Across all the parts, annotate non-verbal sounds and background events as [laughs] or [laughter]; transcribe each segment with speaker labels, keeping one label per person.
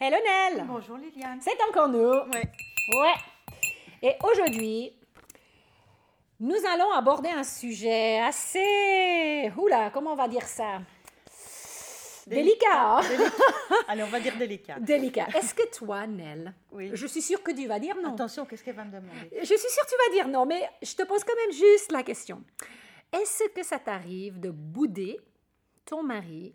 Speaker 1: Hello Nel
Speaker 2: Bonjour Liliane.
Speaker 1: C'est encore nous
Speaker 2: Ouais.
Speaker 1: Ouais Et aujourd'hui, nous allons aborder un sujet assez... Oula, comment on va dire ça? Délicat hein?
Speaker 2: Allez, on va dire délicat. [laughs]
Speaker 1: Délicat. Est-ce que toi, Nel,
Speaker 2: Oui.
Speaker 1: je suis sûre que tu vas dire non?
Speaker 2: Attention, qu'est-ce qu'elle va me demander?
Speaker 1: Je suis sûre que tu vas dire non, mais je te pose quand même juste la question. Est-ce que ça t'arrive de bouder ton mari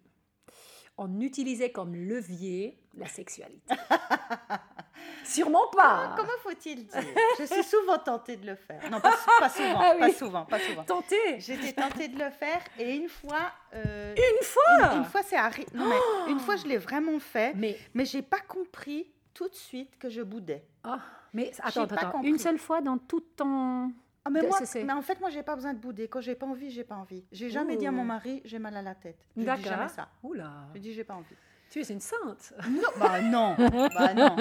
Speaker 1: en utilisant comme levier la sexualité [laughs] Sûrement pas.
Speaker 2: Comment faut-il dire? Je suis souvent tentée de le faire. Non, pas, pas [laughs] souvent,
Speaker 1: Ah oui.
Speaker 2: pas souvent, pas souvent.
Speaker 1: Tenter
Speaker 2: J'étais tentée de le faire et une fois... euh,
Speaker 1: Une fois?
Speaker 2: une, une fois, c'est arrivé. Non, mais [gasps] une fois, je l'ai vraiment fait,
Speaker 1: Mais,
Speaker 2: mais j'ai pas compris tout de suite que je boudais.
Speaker 1: oh, mais attends, attends,
Speaker 2: compris.
Speaker 1: une seule fois dans tout ton...
Speaker 2: Ah, mais,
Speaker 1: De-
Speaker 2: moi, mais en fait, moi, j'ai pas besoin de bouder. Quand j'ai pas envie, j'ai pas envie. J'ai jamais dit à mon mari, j'ai mal à la tête. Je dis jamais ça.
Speaker 1: Oula,
Speaker 2: Je dis, j'ai pas envie.
Speaker 1: Tu es une sainte.
Speaker 2: Non, bah non, [laughs] bah non.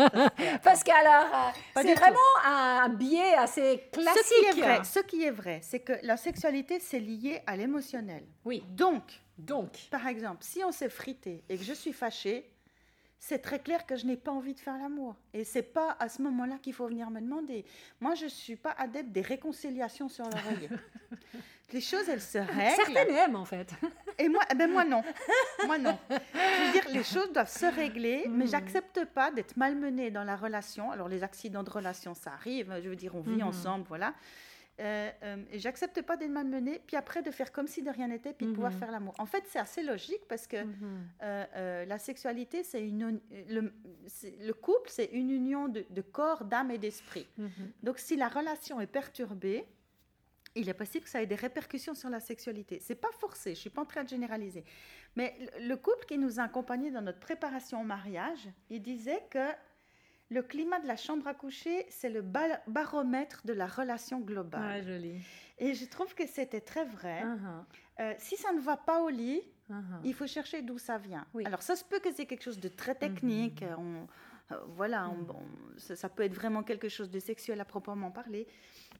Speaker 1: Parce qu'alors, euh, c'est
Speaker 2: tout.
Speaker 1: vraiment un biais assez classique.
Speaker 2: Ce qui est vrai, ce qui est vrai, c'est que la sexualité, c'est lié à l'émotionnel.
Speaker 1: Oui,
Speaker 2: Donc,
Speaker 1: donc,
Speaker 2: par exemple, si on s'est frité et que je suis fâchée, c'est très clair que je n'ai pas envie de faire l'amour. Et c'est pas à ce moment-là qu'il faut venir me demander. Moi, je suis pas adepte des réconciliations sur l'oreiller. [laughs] Les choses, elles se [laughs] règlent.
Speaker 1: certaines aiment en fait.
Speaker 2: Et moi, eh ben moi non. Moi non. Je veux dire, les choses doivent se régler, mais
Speaker 1: Mhm.
Speaker 2: j'accepte pas d'être malmenée dans la relation. Alors les accidents de relation, ça arrive. Je veux dire, on vit
Speaker 1: Mhm.
Speaker 2: ensemble, voilà. Euh, euh, et j'accepte pas d'être malmenée, puis après de faire comme si de rien n'était, puis de pouvoir
Speaker 1: Mhm.
Speaker 2: faire l'amour. En fait, c'est assez logique parce que euh, euh, la sexualité, c'est une, le, couple, c'est une union de, de corps, d'âme et d'esprit. Donc, si la relation est perturbée, il est possible que ça ait des répercussions sur la sexualité. C'est pas forcé, je suis pas en train de généraliser. Mais le- le couple qui nous a accompagnés dans notre préparation au mariage, il disait que le climat de la chambre à coucher, c'est le ba- baromètre de la relation globale.
Speaker 1: Ouais, joli.
Speaker 2: Et je trouve que c'était très vrai.
Speaker 1: Uh-huh,
Speaker 2: Euh, si ça ne va pas au lit,
Speaker 1: uh-huh.
Speaker 2: il faut chercher d'où ça vient.
Speaker 1: Oui.
Speaker 2: Alors, ça se peut que c'est quelque chose de très technique. euh, on- euh, voilà, on-
Speaker 1: Mhm.
Speaker 2: on- ça, ça peut être vraiment quelque chose de sexuel à proprement parler.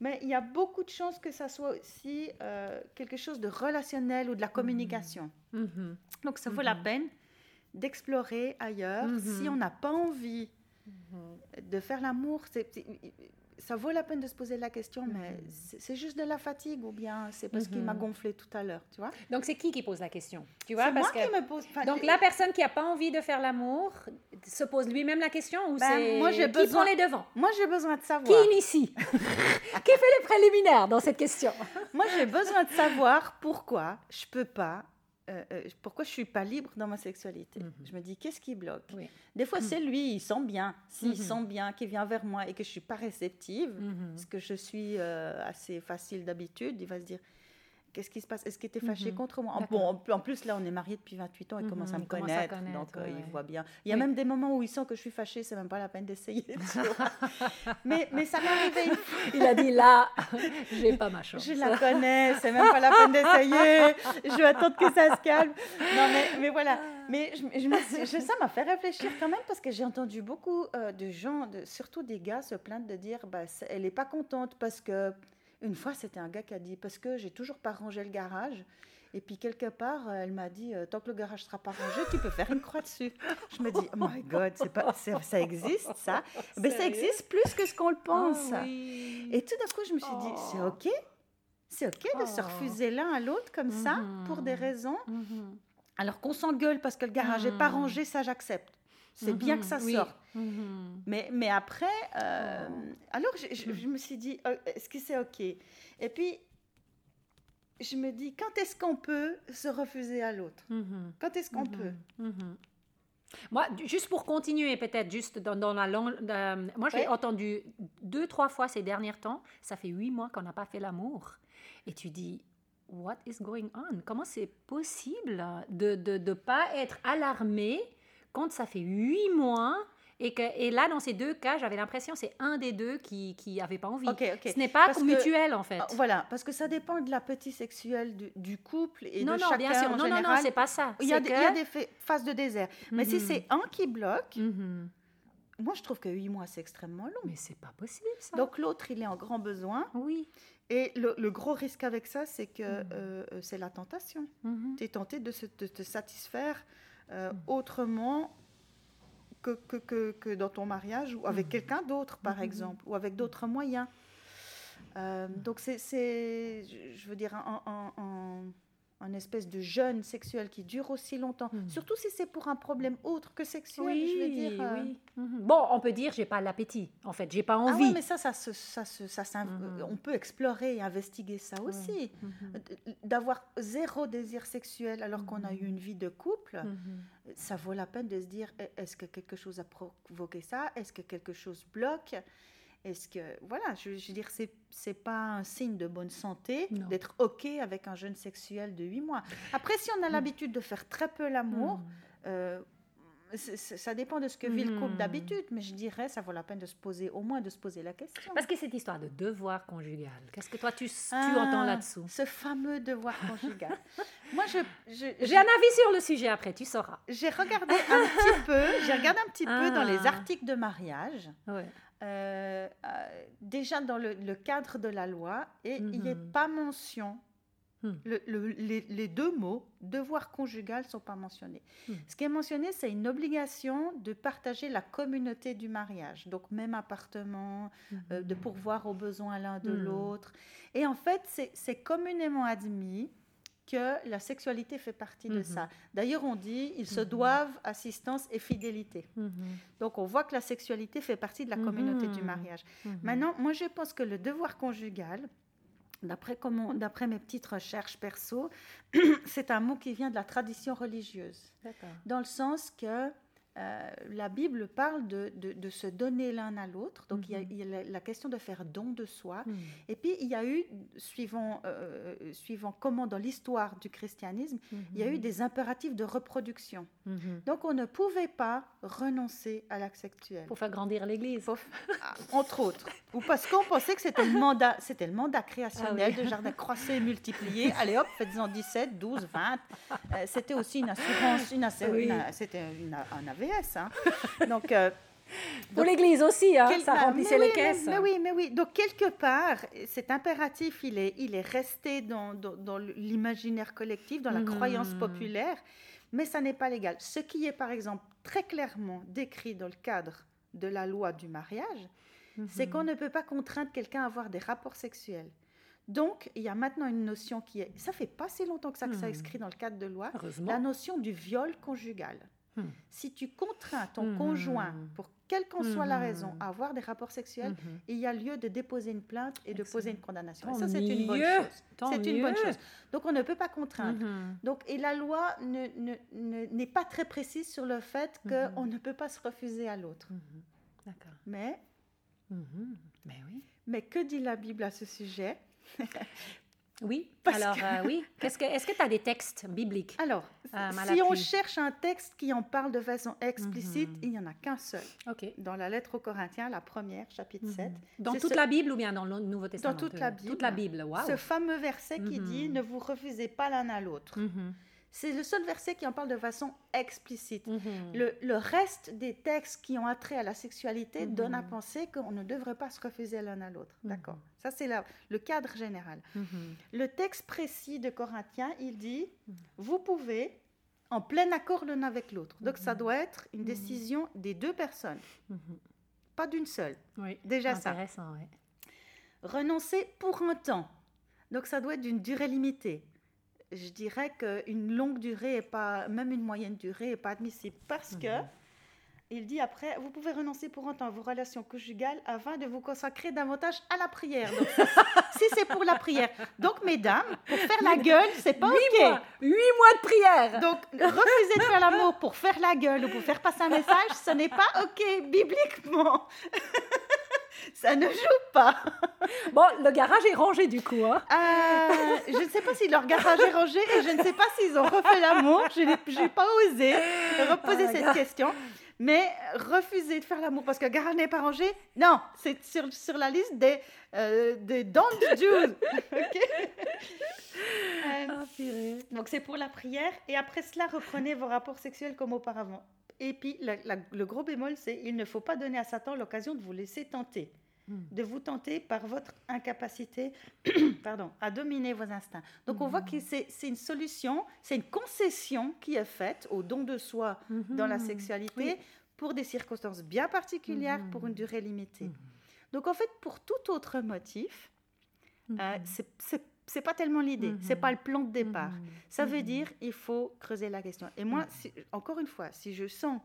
Speaker 2: Mais il y a beaucoup de chances que ça soit aussi euh, quelque chose de relationnel ou de la communication.
Speaker 1: Mhm.
Speaker 2: Donc, ça vaut la
Speaker 1: Mhm.
Speaker 2: peine d'explorer ailleurs. Si on n'a pas envie de faire l'amour, ça vaut la peine de se poser la question, mais
Speaker 1: Mhm.
Speaker 2: c'est juste de la fatigue ou bien c'est parce qu'il m'a
Speaker 1: Mhm.
Speaker 2: gonflé tout à l'heure, tu vois?
Speaker 1: Donc c'est qui qui pose la question Tu vois?
Speaker 2: C'est moi
Speaker 1: parce que
Speaker 2: qui me pose... enfin,
Speaker 1: donc la personne qui a pas envie de faire l'amour se pose lui-même la question ou
Speaker 2: Ben,
Speaker 1: c'est
Speaker 2: moi, j'ai
Speaker 1: qui
Speaker 2: besoin-
Speaker 1: prend les devants?
Speaker 2: Moi, j'ai besoin de
Speaker 1: Qui
Speaker 2: savoir.
Speaker 1: initie? [laughs] Qui fait les préliminaires dans cette question?
Speaker 2: Moi, j'ai besoin de savoir pourquoi je peux pas, euh, euh, pourquoi je suis pas libre dans ma sexualité?
Speaker 1: Mhm.
Speaker 2: Je me dis, qu'est-ce qui bloque?
Speaker 1: Oui.
Speaker 2: Des fois, c'est lui, il sent bien. S'il
Speaker 1: Mhm.
Speaker 2: sent bien, qu'il vient vers moi et que je suis pas réceptive,
Speaker 1: Mhm.
Speaker 2: parce que je suis euh, assez facile d'habitude, il va se dire. Qu'est-ce qui se passe? Est-ce qu'il était fâché
Speaker 1: Mhm.
Speaker 2: contre moi? En- plus- là, on est mariés depuis 28 ans, il
Speaker 1: Mhm,
Speaker 2: commence à me
Speaker 1: à
Speaker 2: connaître, donc euh, il voit bien. Il y a
Speaker 1: Oui.
Speaker 2: même des moments où il sent que je suis fâchée, c'est même pas la peine d'essayer. [laughs] mais, mais ça m'est arrivé
Speaker 1: Il a dit là, [laughs] j'ai pas ma chance.
Speaker 2: Je la connais, c'est même pas la peine d'essayer. Je vais attendre que ça se calme. Non, mais, mais voilà. Mais je, je me suis- je- ça m'a fait réfléchir quand même parce que j'ai entendu beaucoup euh, de gens, de, surtout des gars, se plaindre de dire bah, elle n'est pas contente parce que. Une fois, c'était un gars qui a dit parce que j'ai toujours pas rangé le garage. Et puis quelque part, euh, elle m'a dit euh, tant que le garage sera pas rangé, tu peux faire une croix dessus. Je me dis oh my god, c'est pas, c'est- ça existe ça? Mais [laughs] ça
Speaker 1: Sérieux?
Speaker 2: existe plus que ce qu'on le pense.
Speaker 1: Ah oui.
Speaker 2: Et tout d'un coup, je me suis dit, c'est
Speaker 1: Oh.
Speaker 2: OK. C'est OK de se
Speaker 1: Oh.
Speaker 2: refuser l'un à l'autre comme ça, pour des
Speaker 1: Mhm.
Speaker 2: raisons.
Speaker 1: Mhm.
Speaker 2: Alors qu'on s'engueule parce que le garage n'est pas
Speaker 1: Mhm.
Speaker 2: rangé, ça j'accepte. C'est bien que ça
Speaker 1: Mhm, oui.
Speaker 2: sorte.
Speaker 1: Mhm.
Speaker 2: Mais, mais après, euh,
Speaker 1: Oh.
Speaker 2: alors je, je- je me suis dit, euh, est-ce que c'est OK? Et puis, je me dis, quand est-ce qu'on peut se refuser à l'autre?
Speaker 1: Mhm.
Speaker 2: Quand est-ce qu'on peut?
Speaker 1: Moi, juste pour continuer, peut-être, juste dans, dans la langue. euh, moi, j'ai
Speaker 2: Ouais.
Speaker 1: entendu deux, trois fois ces derniers temps. Ça fait huit mois qu'on n'a pas fait l'amour. Et tu dis, What is going on? Comment c'est possible de ne de, de pas être alarmé quand ça fait huit mois et, que, et là, dans ces deux cas, j'avais l'impression que c'est un des deux qui n'avait pas envie.
Speaker 2: Ok, ok.
Speaker 1: Ce n'est pas
Speaker 2: que-
Speaker 1: mutuel, en fait.
Speaker 2: Ah, Voilà, parce que ça dépend de l'appétit sexuel du, du couple et
Speaker 1: non,
Speaker 2: de
Speaker 1: non,
Speaker 2: chacun
Speaker 1: bien sûr.
Speaker 2: en
Speaker 1: Non, non, non, c'est pas ça.
Speaker 2: il, y a des,
Speaker 1: que-
Speaker 2: il y a des fa- phases de désert. Mais si
Speaker 1: Mhm.
Speaker 2: c'est un qui bloque,
Speaker 1: Mhm.
Speaker 2: moi je trouve que huit mois c'est extrêmement long.
Speaker 1: Mais c'est pas possible, ça.
Speaker 2: Donc l'autre il est en grand besoin.
Speaker 1: oui.
Speaker 2: Et le, le gros risque avec ça, c'est que
Speaker 1: Mhm.
Speaker 2: euh, euh, c'est la tentation. Tu es tenté de, se- de te satisfaire euh,
Speaker 1: Mhm.
Speaker 2: autrement que, que, que, que dans ton mariage ou avec quelqu'un d'autre, par exemple, ou avec d'autres moyens. Euh, donc, c'est, c'est, je veux dire, un- un espèce de jeûne sexuel qui dure aussi longtemps.
Speaker 1: Mhm.
Speaker 2: Surtout si c'est pour un problème autre que sexuel,
Speaker 1: Oui,
Speaker 2: je veux dire. euh.
Speaker 1: oui. Mhm. Bon, on peut dire j'ai pas l'appétit. En fait, j'ai pas
Speaker 2: Ah
Speaker 1: envie.
Speaker 2: ouais, mais ça, ça, se- ça, se- ça, s'in-
Speaker 1: Mhm.
Speaker 2: on peut explorer et investiguer ça aussi. D- D'avoir zéro désir sexuel alors qu'on a eu une vie de couple, ça vaut la peine de se dire e- est-ce que quelque chose a provoqué ça? Est-ce que quelque chose bloque? Est-ce que voilà, je, je veux dire, c'est c'est pas un signe de bonne santé
Speaker 1: Non.
Speaker 2: d'être ok avec un jeûne sexuel de 8 mois. Après, si on a l'habitude de faire très peu l'amour,
Speaker 1: Mhm.
Speaker 2: euh, c'est- c'est- ça dépend de ce que vit le couple
Speaker 1: Mhm.
Speaker 2: d'habitude, mais je dirais ça vaut la peine de se poser au moins de se poser la question.
Speaker 1: Parce que cette histoire de devoir conjugal, qu'est-ce que toi tu, tu
Speaker 2: Ah,
Speaker 1: entends là-dessous?
Speaker 2: Ce fameux devoir conjugal. [laughs] Moi, je, je-
Speaker 1: J'ai un avis sur le sujet après, tu sauras.
Speaker 2: J'ai regardé un petit peu, j'ai regardé un petit peu dans les
Speaker 1: Ah.
Speaker 2: articles de mariage,
Speaker 1: Ouais.
Speaker 2: Euh, euh, déjà dans le, le cadre de la loi, et il n'est
Speaker 1: Mhm.
Speaker 2: pas mention.
Speaker 1: Hmm.
Speaker 2: le- le- les, les deux mots, devoir conjugal, ne sont pas mentionnés.
Speaker 1: Hmm.
Speaker 2: Ce qui est mentionné, c'est une obligation de partager la communauté du mariage. Donc, même appartement, euh, de pourvoir aux besoins l'un de
Speaker 1: Hmm.
Speaker 2: l'autre. Et en fait, c'est communément admis que la sexualité fait partie de
Speaker 1: Mhm.
Speaker 2: ça. D'ailleurs, on dit ils se
Speaker 1: Mhm.
Speaker 2: doivent assistance et fidélité.
Speaker 1: Mhm.
Speaker 2: Donc, on voit que la sexualité fait partie de la communauté du mariage. Maintenant, moi, je pense que le devoir conjugal, d'après comment- d'après mes petites recherches perso, [clears throat] c'est un mot qui vient de la tradition religieuse dans le sens que euh, la Bible parle de, de- de se donner l'un à l'autre. Donc, il y a-
Speaker 1: Mhm.
Speaker 2: il y, a la- question de faire don de soi.
Speaker 1: Mhm.
Speaker 2: Et puis, il y a eu, suivant, euh, suivant comment dans l'histoire du christianisme, il y a eu des impératifs de reproduction.
Speaker 1: Mhm.
Speaker 2: Donc, on ne pouvait pas renoncer à l'acte sexuel.
Speaker 1: Pour faire grandir l'Église. [laughs]
Speaker 2: Ah, entre autres. Ou parce qu'on pensait que c'était le mandat, c'était le mandat créationnel
Speaker 1: Ah oui.
Speaker 2: de jardin croissé, multiplié. Allez hop, faites-en 17, 12, 20. Euh, c'était aussi une assurance, une
Speaker 1: Oui.
Speaker 2: une- c'était un Hein. Donc, euh,
Speaker 1: Pour l'Église aussi, hein, ça
Speaker 2: bah,
Speaker 1: remplissait les
Speaker 2: oui,
Speaker 1: caisses.
Speaker 2: Mais, oui, mais oui. Donc, quelque part, cet impératif, il est, il est resté dans, dans- dans l'imaginaire collectif, dans la
Speaker 1: Mhm.
Speaker 2: croyance populaire, mais ça n'est pas légal. Ce qui est, par exemple, très clairement décrit dans le cadre de la loi du mariage, c'est
Speaker 1: Mhm.
Speaker 2: qu'on ne peut pas contraindre quelqu'un à avoir des rapports sexuels. Donc, il y a maintenant une notion qui est... Ça fait pas si longtemps que ça, que ça est
Speaker 1: Mhm.
Speaker 2: inscrit dans le cadre de loi, la notion du viol conjugal.
Speaker 1: Hmm.
Speaker 2: Si tu contrains ton
Speaker 1: Mhm.
Speaker 2: conjoint, pour quelle qu'en soit la
Speaker 1: Mhm.
Speaker 2: raison, à avoir des rapports sexuels, il y a lieu de déposer une plainte et de poser une condamnation. Et ça, c'est une bonne chose. C'est une bonne chose. Donc, on ne peut pas contraindre. Donc, et la loi ne- ne- ne- n'est pas très précise sur le fait qu'on ne peut pas se refuser à l'autre.
Speaker 1: D'accord.
Speaker 2: Mais.
Speaker 1: Mais oui.
Speaker 2: mais que dit la Bible à ce sujet? [laughs]
Speaker 1: Oui.
Speaker 2: Parce
Speaker 1: Alors,
Speaker 2: que-
Speaker 1: euh, oui. Est-ce que tu as des textes bibliques
Speaker 2: Alors,
Speaker 1: Ah,
Speaker 2: si on cherche un texte qui en parle de façon explicite,
Speaker 1: Mhm.
Speaker 2: il n'y en a qu'un seul. Dans la lettre aux Corinthiens, la première, chapitre 7.
Speaker 1: Mhm. Dans
Speaker 2: C'est
Speaker 1: toute
Speaker 2: ce-
Speaker 1: la Bible ou bien dans le Nouveau Testament?
Speaker 2: Toute
Speaker 1: euh,
Speaker 2: la Bible.
Speaker 1: Toute la Bible, waouh.
Speaker 2: Ce fameux verset qui
Speaker 1: Mhm.
Speaker 2: dit Ne vous refusez pas l'un à l'autre. C'est le seul verset qui en parle de façon explicite.
Speaker 1: Mhm.
Speaker 2: Le, le reste des textes qui ont attrait à la sexualité
Speaker 1: Mhm.
Speaker 2: donnent à penser qu'on ne devrait pas se refuser l'un à l'autre.
Speaker 1: Mhm.
Speaker 2: D'accord Ça, c'est le cadre général.
Speaker 1: Mhm.
Speaker 2: Le texte précis de Corinthiens, il dit. Vous pouvez, en plein accord l'un avec l'autre. Donc, ça doit être une décision des deux personnes, pas d'une seule.
Speaker 1: Oui.
Speaker 2: Déjà ça.
Speaker 1: Intéressant, ouais.
Speaker 2: Renoncer pour un temps. Donc ça doit être d'une durée limitée. Je dirais qu'une longue durée et pas, même une moyenne durée n'est pas admissible parce que
Speaker 1: Mhm.
Speaker 2: il dit après, vous pouvez renoncer pour un temps à vos relations conjugales afin de vous consacrer davantage à la prière. Donc, [laughs] si c'est pour la prière. Donc mesdames, pour faire la gueule, c'est pas ok.
Speaker 1: mois. Huit mois de prière.
Speaker 2: Donc refuser de faire l'amour pour faire la gueule ou pour faire passer un message, ce n'est pas ok bibliquement. Ça ne joue pas.
Speaker 1: Bon, le garage est rangé du coup. Hein.
Speaker 2: Euh, je ne sais pas si leur garage est rangé et je ne sais pas s'ils ont refait l'amour. Je n'ai pas osé reposer
Speaker 1: Ah,
Speaker 2: cette
Speaker 1: gars.
Speaker 2: question. Mais refuser de faire l'amour parce que le garage n'est pas rangé, non, c'est sur, sur la liste des, euh, des don't do. [laughs] Ok Euh,
Speaker 1: Ah,
Speaker 2: donc c'est pour la prière et après cela, reprenez vos rapports sexuels comme auparavant. Et puis la- la- le gros bémol, c'est il ne faut pas donner à Satan l'occasion de vous laisser tenter. de vous tenter par votre incapacité [clears throat] pardon, à dominer vos instincts. Donc on voit que c'est c'est une solution, c'est une concession qui est faite au don de soi dans la sexualité
Speaker 1: Oui.
Speaker 2: pour des circonstances bien particulières, pour une durée limitée. Donc en fait, pour tout autre motif, euh, c'est- c'est pas tellement l'idée, c'est pas le plan de départ. Ça veut dire il faut creuser la question. Et moi, si- encore une fois, si je sens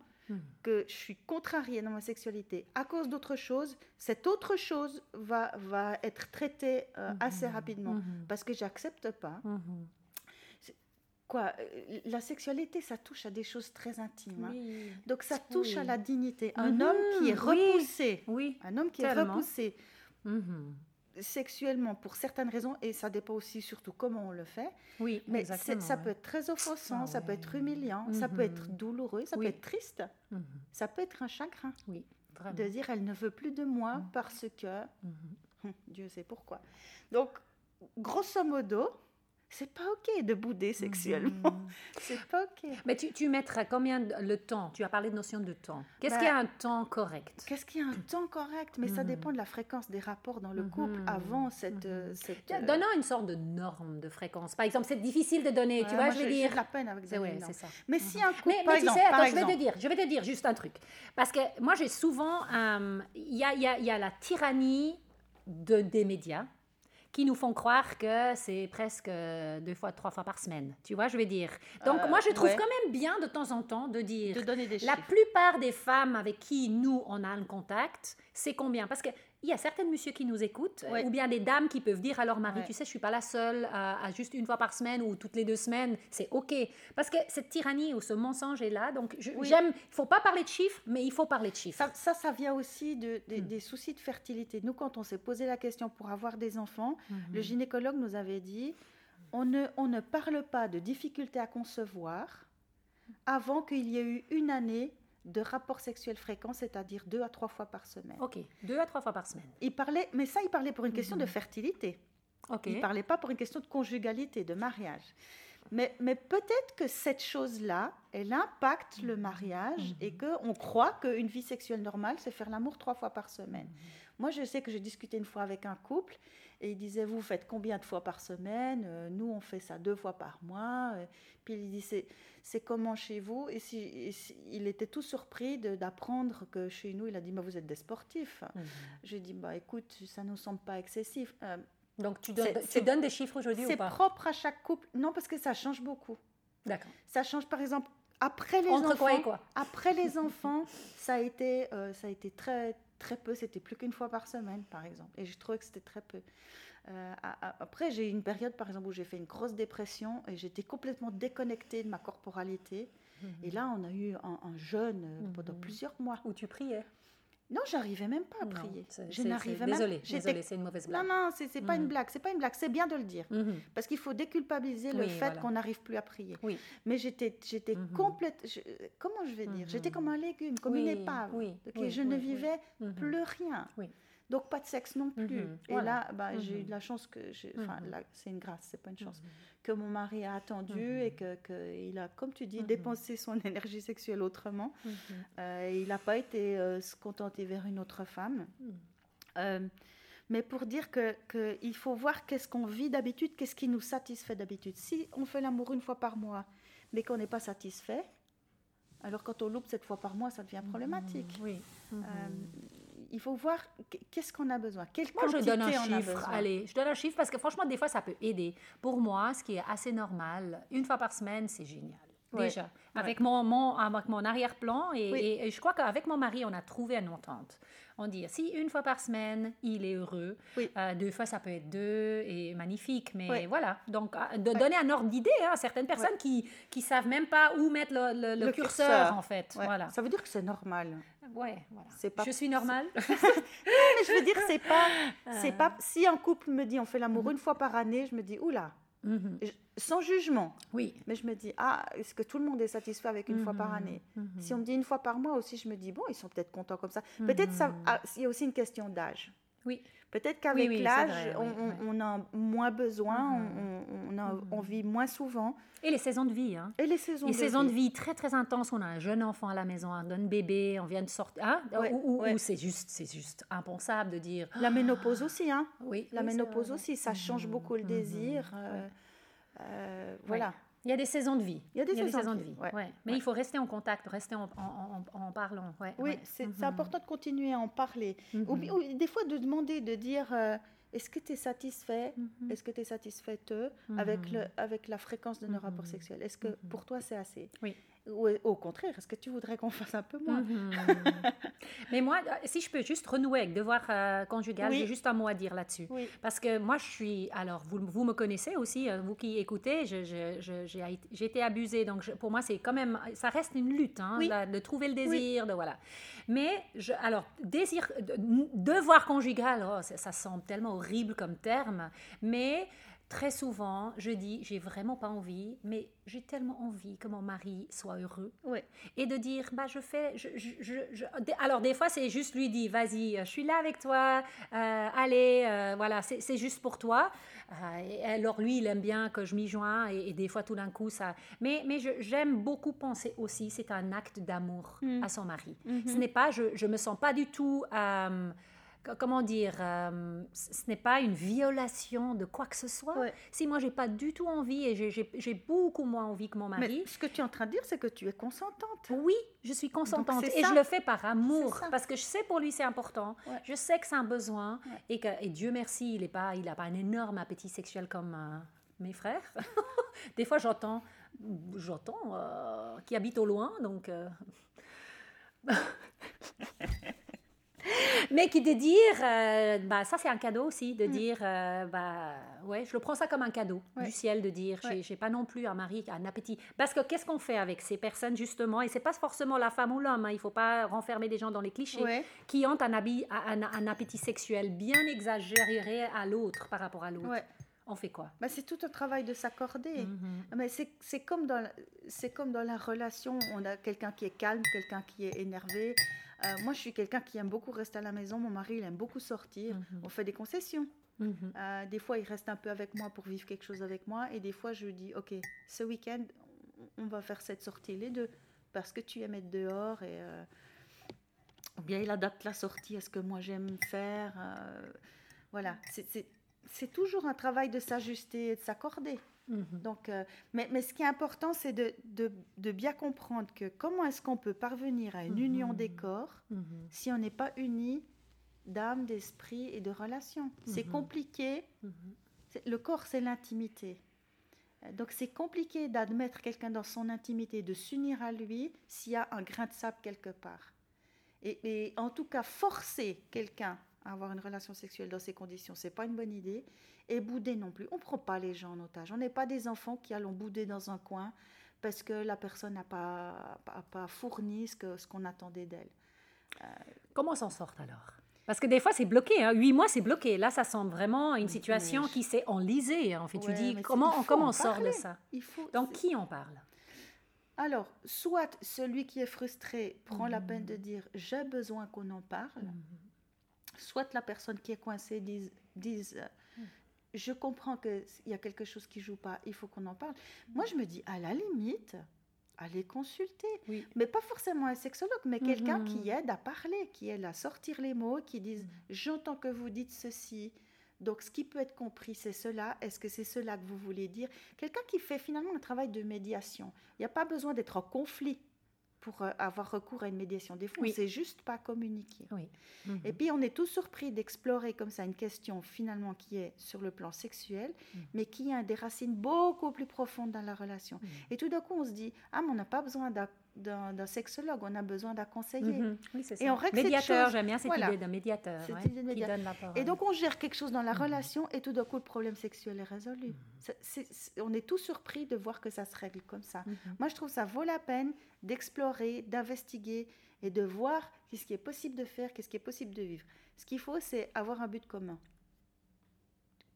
Speaker 2: que je suis contrariée dans ma sexualité à cause d'autre chose, cette autre chose va, va être traitée euh, assez rapidement parce que j'accepte pas. Quoi, euh, la sexualité, ça touche à des choses très intimes. hein. Donc ça touche
Speaker 1: Oui.
Speaker 2: à la dignité. Un
Speaker 1: Mhm,
Speaker 2: homme qui est repoussé,
Speaker 1: Oui.
Speaker 2: un homme qui est repoussé
Speaker 1: Mhm.
Speaker 2: Sexuellement pour certaines raisons, et ça dépend aussi surtout comment on le fait,
Speaker 1: Oui,
Speaker 2: mais
Speaker 1: exactement.
Speaker 2: ça
Speaker 1: ouais.
Speaker 2: peut être très offensant,
Speaker 1: Ah
Speaker 2: ça peut être humiliant, ça peut être douloureux, ça
Speaker 1: Oui.
Speaker 2: peut être triste,
Speaker 1: Mhm.
Speaker 2: ça peut être un chagrin
Speaker 1: Oui, vraiment.
Speaker 2: de dire elle ne veut plus de moi parce que hum, Dieu sait pourquoi. Donc, grosso modo, c'est pas ok de bouder sexuellement. [laughs] C'est pas ok.
Speaker 1: Mais tu, tu mettrais combien de- le temps? Tu as parlé de notion de temps. Qu'est-ce
Speaker 2: Bah,
Speaker 1: qu'il y a un temps correct?
Speaker 2: Qu'est-ce qu'il y a un temps correct? Mais ça dépend de la fréquence des rapports dans le couple avant cette. euh, cette euh,
Speaker 1: Donnant une sorte de norme de fréquence. Par exemple, c'est difficile de donner, tu vois, je
Speaker 2: j'ai
Speaker 1: dire.
Speaker 2: de la peine avec ça.
Speaker 1: ouais, ça.
Speaker 2: Mais si un couple,
Speaker 1: Mais,
Speaker 2: par
Speaker 1: mais
Speaker 2: exemple,
Speaker 1: tu sais, attends, je vais
Speaker 2: exemple,
Speaker 1: te dire, je vais te dire juste un truc. Parce que moi, j'ai souvent, euh, il y, a, y a- y a la tyrannie de, des médias qui nous font croire que c'est presque euh, deux fois, trois fois par semaine. Tu vois, je vais dire. Donc,
Speaker 2: Euh,
Speaker 1: moi, je trouve
Speaker 2: ouais.
Speaker 1: quand même bien de temps en temps de dire.
Speaker 2: de donner des
Speaker 1: La
Speaker 2: chiffres.
Speaker 1: plupart des femmes avec qui nous, on a un contact, c'est combien? Parce qu'il y a certaines messieurs qui nous écoutent,
Speaker 2: Ouais.
Speaker 1: ou bien des dames qui peuvent dire à leur mari,
Speaker 2: Ouais.
Speaker 1: tu sais, je suis pas la seule à, à juste une fois par semaine ou toutes les deux semaines, c'est OK. Parce que cette tyrannie ou ce mensonge est là, donc je-
Speaker 2: Oui.
Speaker 1: j'aime, il faut pas parler de chiffres, mais il faut parler de chiffres.
Speaker 2: Ça, ça, ça vient aussi de,
Speaker 1: Hmm.
Speaker 2: des soucis de fertilité. Nous, quand on s'est posé la question pour avoir des enfants,
Speaker 1: Hmm.
Speaker 2: le gynécologue nous avait dit on ne, on ne parle pas de difficulté à concevoir avant qu'il y ait eu une année de rapport sexuel fréquent, c'est-à-dire deux à trois fois par semaine.
Speaker 1: OK, deux à trois fois par semaine.
Speaker 2: Il parlait, mais ça, il parlait pour une question de fertilité. Il ne parlait pas pour une question de conjugalité, de mariage. Mais, mais peut-être que cette chose-là, elle impacte le mariage et qu'on croit qu'une vie sexuelle normale, c'est faire l'amour trois fois par semaine. Moi, je sais que j'ai discuté une fois avec un couple et il disait, vous faites combien de fois par semaine? Euh, Nous, on fait ça deux fois par mois. Euh, Puis il dit, c'est, c'est comment chez vous? Et, si, et si- il était tout surpris d'apprendre que chez nous, il a dit, bah, vous êtes des sportifs.
Speaker 1: Mhm.
Speaker 2: J'ai dit, bah, écoute, ça ne nous semble pas excessif. Euh,
Speaker 1: Donc tu donnes,
Speaker 2: C'est-
Speaker 1: tu
Speaker 2: c'est-
Speaker 1: donnes des chiffres aujourd'hui ou
Speaker 2: c'est
Speaker 1: pas?
Speaker 2: propre à chaque couple. Non, parce que ça change beaucoup.
Speaker 1: D'accord.
Speaker 2: Ça change, par exemple, après les
Speaker 1: Entre
Speaker 2: enfants.
Speaker 1: quoi et quoi?
Speaker 2: Après les enfants, ça a été, euh, ça a été très, très peu. C'était plus qu'une fois par semaine, par exemple. Et je trouvais que c'était très peu. Euh, après, j'ai eu une période, par exemple, où j'ai fait une grosse dépression et j'étais complètement déconnectée de ma corporalité.
Speaker 1: Mhm.
Speaker 2: Et là, on a eu un, un jeûne euh, pendant plusieurs mois.
Speaker 1: Ou tu priais
Speaker 2: Non, j'arrivais même pas à
Speaker 1: Non,
Speaker 2: prier. Je n'arrivais même.
Speaker 1: Désolée, c'est une mauvaise
Speaker 2: Non,
Speaker 1: blague.
Speaker 2: non, c'est c'est pas
Speaker 1: Mhm.
Speaker 2: une blague. C'est pas une blague. C'est bien de le dire.
Speaker 1: Mhm.
Speaker 2: Parce qu'il faut déculpabiliser le
Speaker 1: Oui,
Speaker 2: fait
Speaker 1: voilà.
Speaker 2: qu'on n'arrive plus à prier.
Speaker 1: Oui.
Speaker 2: Mais j'étais, j'étais
Speaker 1: Mhm.
Speaker 2: complète. je- comment je vais dire? J'étais
Speaker 1: Mhm.
Speaker 2: comme un légume, comme
Speaker 1: Oui,
Speaker 2: une épave.
Speaker 1: oui,
Speaker 2: Ok,
Speaker 1: oui,
Speaker 2: je ne vivais
Speaker 1: Mhm.
Speaker 2: plus rien.
Speaker 1: Oui.
Speaker 2: Donc pas de sexe non plus.
Speaker 1: Mhm,
Speaker 2: Et
Speaker 1: voilà.
Speaker 2: là, bah, j'ai eu
Speaker 1: Mhm.
Speaker 2: de la chance que, enfin,
Speaker 1: Mhm.
Speaker 2: là, c'est une grâce, c'est pas une chance, que mon mari a attendu et que, que il a, comme tu dis, dépensé son [laughs] énergie sexuelle autrement. Euh, il n'a pas été euh, se contenter vers une autre femme. Euh, mais pour dire que, que il faut voir qu'est-ce qu'on vit d'habitude, qu'est-ce qui nous satisfait d'habitude. Si on fait l'amour une fois par mois, mais qu'on n'est pas satisfait, alors quand on loupe cette fois par mois, ça devient problématique.
Speaker 1: Oui.
Speaker 2: Euh, il faut voir qu- qu'est-ce qu'on a besoin, quelle
Speaker 1: Moi, je donne un chiffre. Allez, je donne un chiffre parce que franchement, des fois, ça peut aider. Pour moi, ce qui est assez normal, une fois par semaine, c'est génial.
Speaker 2: Ouais.
Speaker 1: Déjà, avec mon, mon, avec mon arrière-plan, et,
Speaker 2: Oui.
Speaker 1: et- et je crois qu'avec mon mari, on a trouvé une entente. On dit, si une fois par semaine, il est heureux,
Speaker 2: Oui.
Speaker 1: euh, deux fois, ça peut être deux, et magnifique. Mais
Speaker 2: Oui.
Speaker 1: voilà, donc euh, de donner un ordre d'idée hein, à certaines personnes qui qui savent même pas où mettre le, le- le
Speaker 2: Le
Speaker 1: curseur,
Speaker 2: curseur.
Speaker 1: en fait. Voilà.
Speaker 2: Ça veut dire que c'est normal.
Speaker 1: Ouais, voilà.
Speaker 2: C'est pas-
Speaker 1: Je suis normale. [laughs]
Speaker 2: Mais je veux dire, c'est pas, c'est pas. Si un couple me dit on fait l'amour une fois par année, je me dis oula,
Speaker 1: Mhm.
Speaker 2: Je- sans jugement.
Speaker 1: Oui.
Speaker 2: Mais je me dis, ah, est-ce que tout le monde est satisfait avec une fois par année? Si on me dit une fois par mois aussi, je me dis, bon, ils sont peut-être contents comme ça. Peut-être ça, ah, il y a aussi une question d'âge.
Speaker 1: Oui.
Speaker 2: Peut-être qu'avec
Speaker 1: Oui, oui, c'est
Speaker 2: l'âge, on,
Speaker 1: oui,
Speaker 2: on- a moins besoin,
Speaker 1: Mhm.
Speaker 2: on, on, a-
Speaker 1: Mhm.
Speaker 2: on vit moins souvent.
Speaker 1: Et les saisons de vie. Hein.
Speaker 2: Et les saisons
Speaker 1: Les
Speaker 2: de
Speaker 1: saisons de
Speaker 2: vie.
Speaker 1: vie très très intenses. On a un jeune enfant à la maison, un jeune bébé, on vient de sortir. Hein,
Speaker 2: Ouais,
Speaker 1: ou ou-
Speaker 2: ouais.
Speaker 1: ou c'est juste, c'est juste impensable de dire.
Speaker 2: La ménopause aussi, hein.
Speaker 1: Oui.
Speaker 2: La ménopause aussi, ça change beaucoup le
Speaker 1: mhm,
Speaker 2: désir. euh, euh, voilà.
Speaker 1: Il y a des saisons de vie.
Speaker 2: Il y a des saisons de
Speaker 1: vie.
Speaker 2: vie, ouais.
Speaker 1: ouais. Mais
Speaker 2: Ouais.
Speaker 1: il faut rester en contact, rester en, en- en- en parlant.
Speaker 2: Oui, c'est
Speaker 1: Mhm.
Speaker 2: important de continuer à en parler.
Speaker 1: Mhm.
Speaker 2: Ou, des fois de demander, de dire euh, est-ce que tu es satisfait?
Speaker 1: Mhm.
Speaker 2: Est-ce que tu es satisfaite avec, le, avec la fréquence de nos rapports sexuels? Est-ce que pour toi c'est assez?
Speaker 1: Oui.
Speaker 2: Ou au contraire, est-ce que tu voudrais qu'on fasse un peu moins?
Speaker 1: Mhm. Mais moi, euh, si je peux juste renouer avec devoir euh, conjugal,
Speaker 2: Oui.
Speaker 1: j'ai juste un mot à dire là-dessus.
Speaker 2: Oui.
Speaker 1: Parce que moi, je suis. Alors, vous, vous me connaissez aussi, euh, vous qui écoutez, j'ai été- abusée. Donc, je- pour moi, c'est quand même. Ça reste une lutte, hein,
Speaker 2: Oui.
Speaker 1: la- de trouver le désir, de voilà. Mais, je, alors, désir. de- Devoir conjugal, oh, ça, ça semble tellement horrible comme terme. Mais. Très souvent, je dis, j'ai vraiment pas envie, mais j'ai tellement envie que mon mari soit heureux
Speaker 2: Oui.
Speaker 1: et de dire bah je fais je, je- je- je- des- alors des fois c'est juste lui dit vas-y euh, je suis là avec toi euh, allez euh, voilà c'est juste pour toi Euh, et alors lui il aime bien que je m'y joins et, et des fois tout d'un coup ça mais mais j'aime beaucoup penser aussi c'est un acte d'amour
Speaker 2: Mm.
Speaker 1: à son mari
Speaker 2: Mhm.
Speaker 1: ce n'est pas je je me sens pas du tout comment dire euh, ce n'est pas une violation de quoi que ce soit
Speaker 2: Ouais.
Speaker 1: si moi j'ai pas du tout envie et j'ai- beaucoup moins envie que mon mari
Speaker 2: Mais ce que tu es en train de dire, c'est que tu es consentante.
Speaker 1: oui, je suis consentante et
Speaker 2: ça.
Speaker 1: je le fais par amour parce que je sais pour lui c'est important.
Speaker 2: Ouais.
Speaker 1: Je sais que c'est un besoin
Speaker 2: Ouais.
Speaker 1: et que et Dieu merci, il est pas il a pas un énorme appétit sexuel comme euh, mes frères. [laughs] Des fois j'entends j'entends euh, qui habitent au loin donc [laughs] [laughs] Mais qui de dire, euh, bah, ça c'est un cadeau aussi, de
Speaker 2: Mm.
Speaker 1: dire, euh, bah, ouais, je le prends ça comme un cadeau
Speaker 2: Ouais.
Speaker 1: du ciel, de dire,
Speaker 2: Ouais.
Speaker 1: j'ai pas non plus un mari un appétit. Parce que qu'est-ce qu'on fait avec ces personnes justement, et c'est pas forcément la femme ou l'homme, hein, il faut pas renfermer des gens dans les clichés,
Speaker 2: Ouais.
Speaker 1: qui ont un, habit, un, un appétit sexuel bien exagéré à l'autre par rapport à l'autre. On fait quoi?
Speaker 2: Bah, c'est tout un travail de s'accorder.
Speaker 1: Mhm.
Speaker 2: Mais c'est comme, dans comme dans la relation, on a quelqu'un qui est calme, quelqu'un qui est énervé. Euh, moi, je suis quelqu'un qui aime beaucoup rester à la maison. Mon mari, il aime beaucoup sortir.
Speaker 1: Mhm.
Speaker 2: On fait des concessions.
Speaker 1: Mhm.
Speaker 2: Euh, des fois, il reste un peu avec moi pour vivre quelque chose avec moi. Et des fois, je lui dis, OK, ce week-end, on va faire cette sortie les deux. Parce que tu aimes être dehors et... euh, ou bien il adapte la sortie à ce que moi j'aime faire. voilà, c'est toujours un travail de s'ajuster et de s'accorder.
Speaker 1: Mhm.
Speaker 2: Donc, euh, mais, mais ce qui est important, c'est de, de- de bien comprendre que comment est-ce qu'on peut parvenir à une
Speaker 1: Mhm.
Speaker 2: union des corps
Speaker 1: Mhm.
Speaker 2: si on n'est pas unis d'âme, d'esprit et de relation. C'est compliqué. Le corps, c'est l'intimité. Euh, Donc, c'est compliqué d'admettre quelqu'un dans son intimité, de s'unir à lui s'il y a un grain de sable quelque part. Et, et en tout cas, forcer quelqu'un avoir une relation sexuelle dans ces conditions, c'est pas une bonne idée. Et bouder non plus. On ne prend pas les gens en otage. On n'est pas des enfants qui allons bouder dans un coin parce que la personne n'a pas, pas, pas fourni ce que- ce qu'on attendait d'elle.
Speaker 1: Comment on s'en sort alors? Parce que des fois, c'est bloqué. Hein. Huit mois, c'est bloqué. Là, ça semble vraiment une situation
Speaker 2: je-
Speaker 1: qui s'est enlisée. En fait, tu dis comment, on- comment
Speaker 2: en
Speaker 1: on sort de ça?
Speaker 2: Il faut.
Speaker 1: Donc, qui en parle?
Speaker 2: Alors, soit celui qui est frustré prend la
Speaker 1: Mhm.
Speaker 2: peine de dire j'ai besoin qu'on en parle, soit la personne qui est coincée dise, dise, euh,
Speaker 1: Mhm.
Speaker 2: je comprends qu'il y a quelque chose qui joue pas, il faut qu'on en parle. Moi, je me dis à la limite, allez consulter,
Speaker 1: Oui.
Speaker 2: mais pas forcément un sexologue, mais quelqu'un qui aide à parler, qui aide à sortir les mots, qui dise j'entends que vous dites ceci. Donc, ce qui peut être compris, c'est cela. Est-ce que c'est cela que vous voulez dire? Quelqu'un qui fait finalement un travail de médiation. Il n'y a pas besoin d'être en conflit pour euh, avoir recours à une médiation. Des fois,
Speaker 1: Oui.
Speaker 2: on ne sait juste pas communiquer.
Speaker 1: Oui.
Speaker 2: Et puis, on est tous surpris d'explorer comme ça une question finalement qui est sur le plan sexuel,
Speaker 1: Mhm.
Speaker 2: mais qui a des racines beaucoup plus profondes dans la relation.
Speaker 1: Mhm.
Speaker 2: Et tout d'un coup, on se dit, ah, mais on n'a pas besoin d'un- d'un sexologue, on a besoin d'un conseiller.
Speaker 1: Mhm. Oui, c'est
Speaker 2: Et
Speaker 1: ça.
Speaker 2: on règle cette
Speaker 1: médiateur, j'aime bien cette
Speaker 2: Voilà.
Speaker 1: idée d'un médiateur
Speaker 2: Cette
Speaker 1: ouais,
Speaker 2: idée de
Speaker 1: qui donne la parole.
Speaker 2: Et donc, on gère quelque chose dans la
Speaker 1: Mhm.
Speaker 2: relation et tout d'un coup, le problème sexuel est résolu. C'est- on est tous surpris de voir que ça se règle comme ça.
Speaker 1: Mhm.
Speaker 2: Moi, je trouve ça vaut la peine d'explorer, d'investiguer et de voir qu'est-ce qui est possible de faire, qu'est-ce qui est possible de vivre. Ce qu'il faut, c'est avoir un but commun.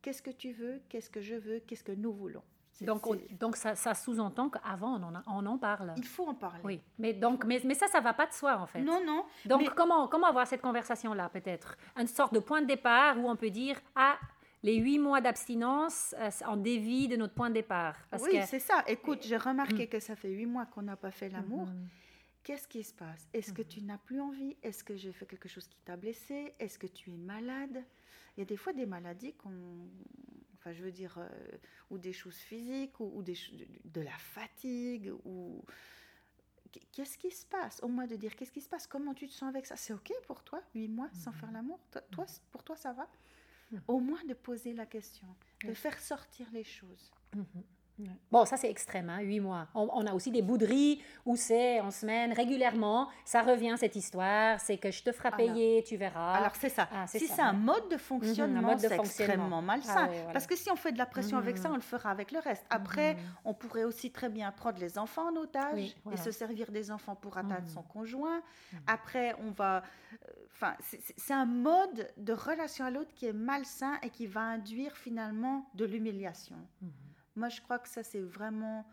Speaker 2: Qu'est-ce que tu veux, qu'est-ce que je veux, qu'est-ce que nous voulons.
Speaker 1: Donc, on- donc ça, ça sous-entend qu'avant, on en, a- on en parle.
Speaker 2: il faut en parler.
Speaker 1: Oui, mais, donc, mais, mais ça, ça va pas de soi, en fait.
Speaker 2: Non, non.
Speaker 1: Donc,
Speaker 2: mais-
Speaker 1: comment, comment avoir cette conversation-là, peut-être? Une sorte de point de départ où on peut dire Ah, les huit mois d'abstinence euh, en dévie de notre point de départ. Parce
Speaker 2: oui,
Speaker 1: que-
Speaker 2: c'est ça. Écoute, j'ai remarqué que ça fait huit mois qu'on n'a pas fait l'amour.
Speaker 1: Mhm.
Speaker 2: Qu'est-ce qui se passe? Est-ce que tu n'as plus envie? Est-ce que j'ai fait quelque chose qui t'a blessé? Est-ce que tu es malade? Il y a des fois des maladies qu'on... Enfin, je veux dire, euh, ou des choses physiques, ou, ou des, de, la fatigue, ou... Qu'est-ce qui se passe? Au moins de dire, qu'est-ce qui se passe? Comment tu te sens avec ça? C'est OK pour toi, huit mois sans faire l'amour? Toi, c- Pour toi, ça va?
Speaker 1: Mhm.
Speaker 2: Au moins de poser la question, de faire sortir les choses.
Speaker 1: Mhm. Ouais. Bon, ça c'est extrême, hein, huit mois. On, on a aussi des bouderies où c'est en semaine, régulièrement, ça revient cette histoire, c'est que je te ferai
Speaker 2: Alors-
Speaker 1: payer, tu verras.
Speaker 2: Alors c'est ça.
Speaker 1: Ah, c'est
Speaker 2: si
Speaker 1: ça,
Speaker 2: c'est un mode de fonctionnement,
Speaker 1: mode de
Speaker 2: c'est
Speaker 1: fonctionnement.
Speaker 2: extrêmement malsain.
Speaker 1: Ah oui, voilà.
Speaker 2: Parce que si on fait de la pression avec ça,
Speaker 1: Mhm.
Speaker 2: on le fera avec le reste. Après,
Speaker 1: Mhm.
Speaker 2: on pourrait aussi très bien prendre les enfants en otage
Speaker 1: Oui, voilà.
Speaker 2: et se servir des enfants pour atteindre
Speaker 1: Mhm.
Speaker 2: son conjoint.
Speaker 1: Mhm.
Speaker 2: Après, on va... euh, Enfin, c'est un mode de relation à l'autre qui est malsain et qui va induire finalement de l'humiliation. Moi, je crois que ça, c'est vraiment...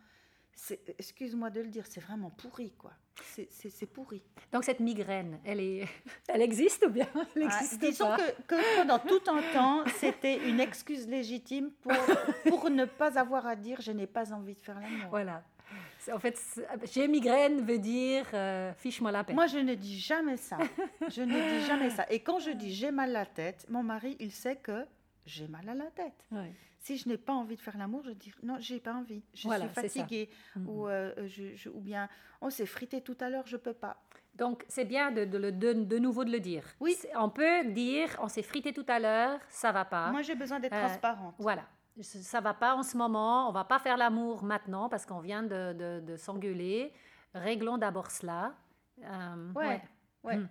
Speaker 2: Excuse-moi de le dire, c'est vraiment pourri, quoi. C'est- pourri.
Speaker 1: Donc cette migraine, elle, est... [laughs] elle existe ou bien elle
Speaker 2: Ah,
Speaker 1: existe
Speaker 2: disons
Speaker 1: pas
Speaker 2: que, que pendant tout un temps, c'était une excuse légitime pour, pour ne pas avoir à dire je n'ai pas envie de faire l'amour.
Speaker 1: Voilà. En fait, c'est- j'ai migraine veut dire euh, fiche-moi la paix.
Speaker 2: Moi, je ne dis jamais ça. Je ne dis jamais ça. Et quand je dis j'ai mal à la tête, mon mari, il sait que j'ai mal à la tête.
Speaker 1: Ouais.
Speaker 2: Si je n'ai pas envie de faire l'amour, je dis non, j'ai pas envie. Je
Speaker 1: Voilà,
Speaker 2: suis fatiguée.
Speaker 1: Mhm.
Speaker 2: Ou, euh, je, je- ou bien, on s'est frité tout à l'heure, je peux pas.
Speaker 1: Donc, c'est bien de, de, de, de nouveau de le dire.
Speaker 2: Oui.
Speaker 1: On peut dire, on s'est frité tout à l'heure, ça va pas.
Speaker 2: Moi, j'ai besoin d'être
Speaker 1: Euh,
Speaker 2: transparente.
Speaker 1: Voilà. Ça va pas en ce moment, on va pas faire l'amour maintenant parce qu'on vient de, s'engueuler. Réglons d'abord cela. Euh,
Speaker 2: Ouais. Ouais.
Speaker 1: Mm.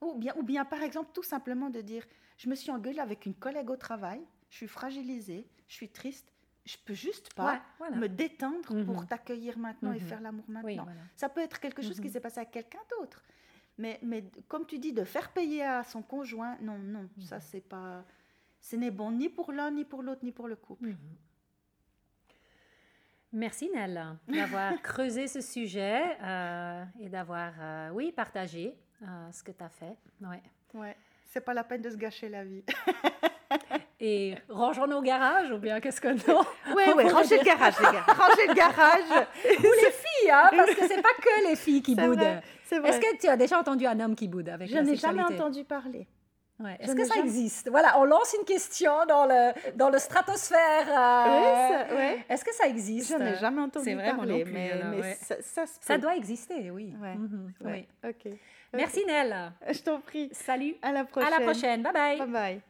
Speaker 2: Ou, bien, ou bien, par exemple, tout simplement de dire je me suis engueulée avec une collègue au travail, je suis fragilisée, je suis triste, je peux juste pas
Speaker 1: Ouais, voilà.
Speaker 2: me détendre
Speaker 1: Mhm.
Speaker 2: pour t'accueillir maintenant et
Speaker 1: Mhm.
Speaker 2: faire l'amour maintenant.
Speaker 1: Oui, voilà.
Speaker 2: Ça peut être quelque chose qui
Speaker 1: Mhm.
Speaker 2: s'est passé à quelqu'un d'autre. Mais, mais comme tu dis, de faire payer à son conjoint, non, non,
Speaker 1: Mhm.
Speaker 2: ça c'est pas. Ce n'est bon ni pour l'un, ni pour l'autre, ni pour le couple.
Speaker 1: Mhm. Merci Nell d'avoir [laughs] creusé ce sujet euh, et d'avoir, euh, oui, partagé euh, ce que tu as fait. Ouais.
Speaker 2: Ouais. C'est pas la peine de se gâcher la vie. [laughs]
Speaker 1: Et rangeons nos garages ou bien qu'est-ce que non [laughs]
Speaker 2: Oui, oui, rangez le garage, les gars. [laughs] Rangez le garage.
Speaker 1: Ou les filles, hein, parce que c'est pas que les filles qui boudent.
Speaker 2: vrai, c'est vrai.
Speaker 1: Est-ce que tu as déjà entendu un homme qui boude avec
Speaker 2: Je n'ai jamais entendu parler.
Speaker 1: Ouais. Est-ce que ça
Speaker 2: jamais-
Speaker 1: existe? Voilà, on lance une question dans le, dans le stratosphère. euh,
Speaker 2: Oui, ouais.
Speaker 1: Est-ce que ça existe?
Speaker 2: Je n'ai jamais entendu
Speaker 1: C'est vrai, moi
Speaker 2: parler,
Speaker 1: non plus,
Speaker 2: mais,
Speaker 1: alors,
Speaker 2: mais
Speaker 1: ouais.
Speaker 2: ça, ça se
Speaker 1: Ça doit exister, oui.
Speaker 2: Ouais,
Speaker 1: Mhm,
Speaker 2: Ouais,
Speaker 1: oui.
Speaker 2: Ok.
Speaker 1: Merci Nell.
Speaker 2: Je t'en prie.
Speaker 1: Salut.
Speaker 2: À la prochaine.
Speaker 1: À la prochaine. Bye bye.
Speaker 2: Bye bye.